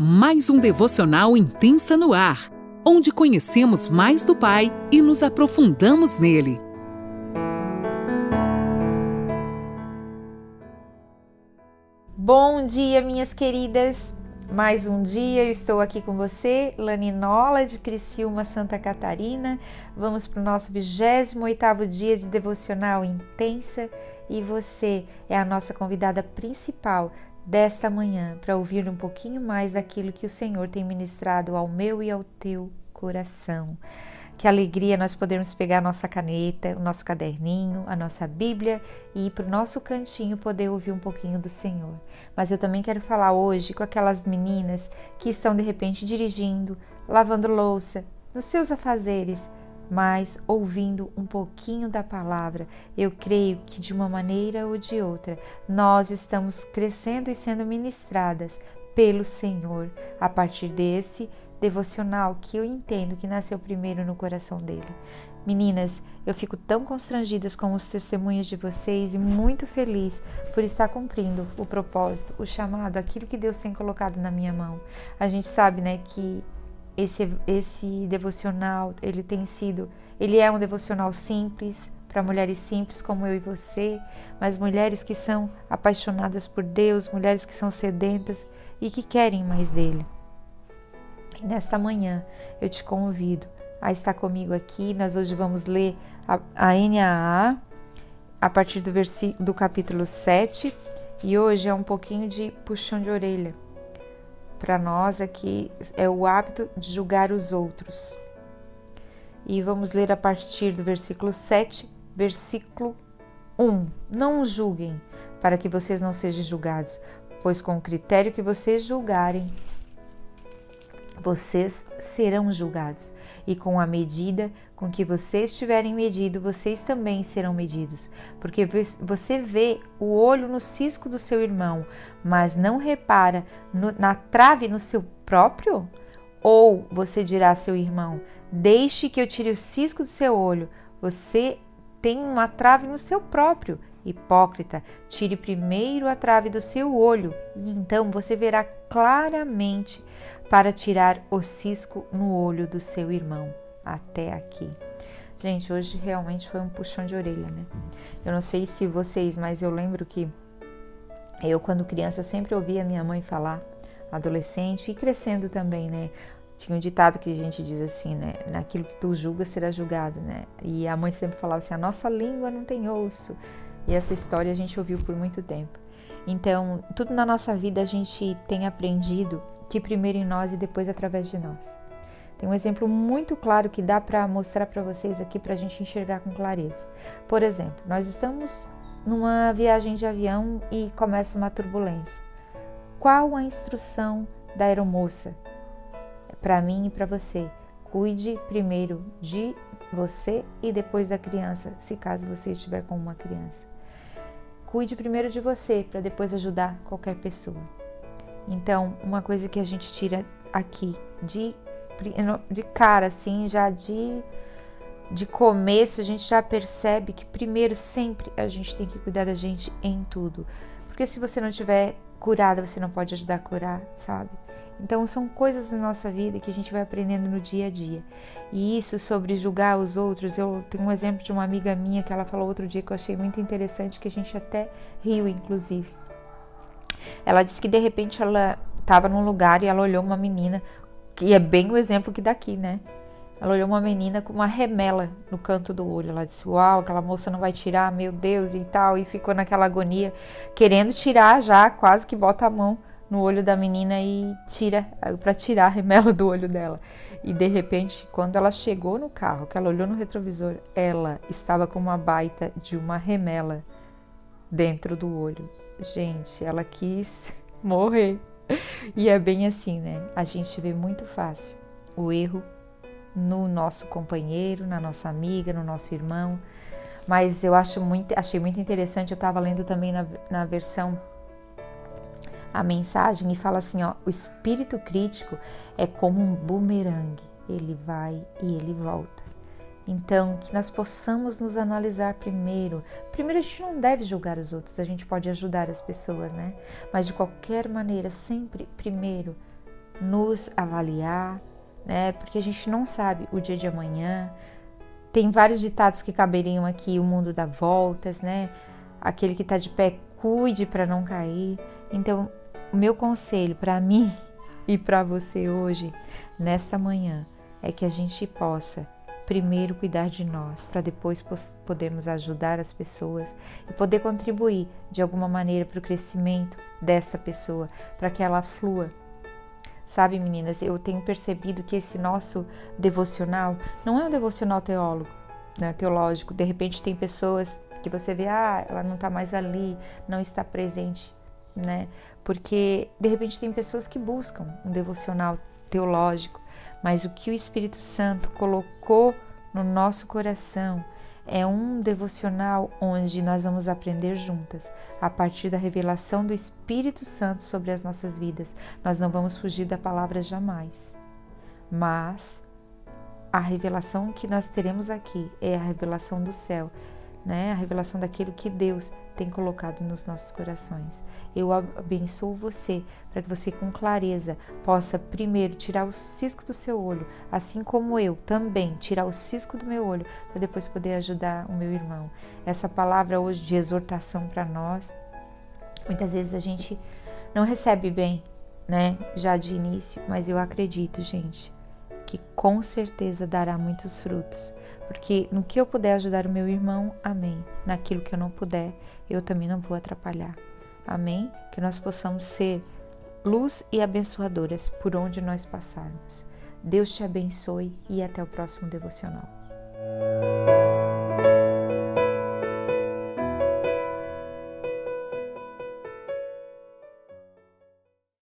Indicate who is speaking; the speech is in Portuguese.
Speaker 1: mais um devocional intensa no ar, onde conhecemos mais do Pai e nos aprofundamos nele.
Speaker 2: Bom dia, minhas queridas. Mais um dia eu estou aqui com você, Laninola de Criciúma, Santa Catarina. Vamos para o nosso 28º dia de devocional intensa e você é a nossa convidada principal desta manhã para ouvir um pouquinho mais daquilo que o Senhor tem ministrado ao meu e ao teu coração. Que alegria nós podermos pegar a nossa caneta, o nosso caderninho, a nossa Bíblia e ir para o nosso cantinho poder ouvir um pouquinho do Senhor. Mas eu também quero falar hoje com aquelas meninas que estão de repente dirigindo, lavando louça, nos seus afazeres, mas ouvindo um pouquinho da palavra, eu creio que de uma maneira ou de outra nós estamos crescendo e sendo ministradas pelo Senhor a partir desse devocional que eu entendo que nasceu primeiro no coração dele. Meninas, eu fico tão constrangidas com os testemunhos de vocês e muito feliz por estar cumprindo o propósito, o chamado, aquilo que Deus tem colocado na minha mão. A gente sabe, né, que esse, esse devocional, ele tem sido, ele é um devocional simples, para mulheres simples como eu e você, mas mulheres que são apaixonadas por Deus, mulheres que são sedentas e que querem mais dele. E nesta manhã eu te convido a estar comigo aqui. Nós hoje vamos ler a, a NAA a partir do, do capítulo 7 e hoje é um pouquinho de puxão de orelha para nós aqui é o hábito de julgar os outros. E vamos ler a partir do versículo 7, versículo 1. Não julguem, para que vocês não sejam julgados, pois com o critério que vocês julgarem, vocês serão julgados e com a medida com que vocês tiverem medido, vocês também serão medidos. Porque você vê o olho no cisco do seu irmão, mas não repara no, na trave no seu próprio? Ou você dirá a seu irmão: Deixe que eu tire o cisco do seu olho, você tem uma trave no seu próprio. Hipócrita, tire primeiro a trave do seu olho, e então você verá claramente para tirar o cisco no olho do seu irmão. Até aqui. Gente, hoje realmente foi um puxão de orelha, né? Eu não sei se vocês, mas eu lembro que eu, quando criança, sempre ouvia minha mãe falar, adolescente e crescendo também, né? Tinha um ditado que a gente diz assim, né? Naquilo que tu julga será julgado, né? E a mãe sempre falava assim: a nossa língua não tem osso. E essa história a gente ouviu por muito tempo. Então, tudo na nossa vida a gente tem aprendido que primeiro em nós e depois através de nós. Tem um exemplo muito claro que dá para mostrar para vocês aqui para a gente enxergar com clareza. Por exemplo, nós estamos numa viagem de avião e começa uma turbulência. Qual a instrução da aeromoça para mim e para você? Cuide primeiro de você e depois da criança, se caso você estiver com uma criança. Cuide primeiro de você para depois ajudar qualquer pessoa. Então, uma coisa que a gente tira aqui de, de cara, assim, já de, de começo, a gente já percebe que primeiro sempre a gente tem que cuidar da gente em tudo. Porque se você não tiver curada, você não pode ajudar a curar, sabe? Então são coisas na nossa vida que a gente vai aprendendo no dia a dia. E isso sobre julgar os outros, eu tenho um exemplo de uma amiga minha que ela falou outro dia que eu achei muito interessante, que a gente até riu inclusive. Ela disse que de repente ela estava num lugar e ela olhou uma menina, que é bem o exemplo que daqui, né? Ela olhou uma menina com uma remela no canto do olho. Ela disse: Uau, aquela moça não vai tirar, meu Deus, e tal. E ficou naquela agonia, querendo tirar já, quase que bota a mão no olho da menina e tira, para tirar a remela do olho dela. E de repente, quando ela chegou no carro, que ela olhou no retrovisor, ela estava com uma baita de uma remela dentro do olho. Gente, ela quis morrer. E é bem assim, né? A gente vê muito fácil o erro no nosso companheiro, na nossa amiga, no nosso irmão. Mas eu acho muito, achei muito interessante, eu estava lendo também na, na versão a mensagem e fala assim, ó, o espírito crítico é como um bumerangue, ele vai e ele volta. Então, que nós possamos nos analisar primeiro. Primeiro, a gente não deve julgar os outros, a gente pode ajudar as pessoas, né? Mas de qualquer maneira, sempre primeiro nos avaliar, né? Porque a gente não sabe o dia de amanhã. Tem vários ditados que caberiam aqui: o mundo dá voltas, né? Aquele que está de pé, cuide para não cair. Então, o meu conselho para mim e para você hoje, nesta manhã, é que a gente possa primeiro cuidar de nós, para depois podermos ajudar as pessoas e poder contribuir de alguma maneira para o crescimento desta pessoa, para que ela flua. Sabe, meninas, eu tenho percebido que esse nosso devocional não é um devocional teólogo, né, teológico. De repente tem pessoas que você vê, ah, ela não está mais ali, não está presente, né? Porque de repente tem pessoas que buscam um devocional teológico, mas o que o Espírito Santo colocou no nosso coração é um devocional onde nós vamos aprender juntas, a partir da revelação do Espírito Santo sobre as nossas vidas. Nós não vamos fugir da palavra jamais, mas a revelação que nós teremos aqui é a revelação do céu, né? A revelação daquilo que Deus tem colocado nos nossos corações. Eu abençoo você para que você com clareza possa primeiro tirar o cisco do seu olho, assim como eu também tirar o cisco do meu olho, para depois poder ajudar o meu irmão. Essa palavra hoje de exortação para nós, muitas vezes a gente não recebe bem, né? Já de início, mas eu acredito, gente, que com certeza dará muitos frutos. Porque no que eu puder ajudar o meu irmão, amém. Naquilo que eu não puder, eu também não vou atrapalhar. Amém? Que nós possamos ser luz e abençoadoras por onde nós passarmos. Deus te abençoe e até o próximo devocional.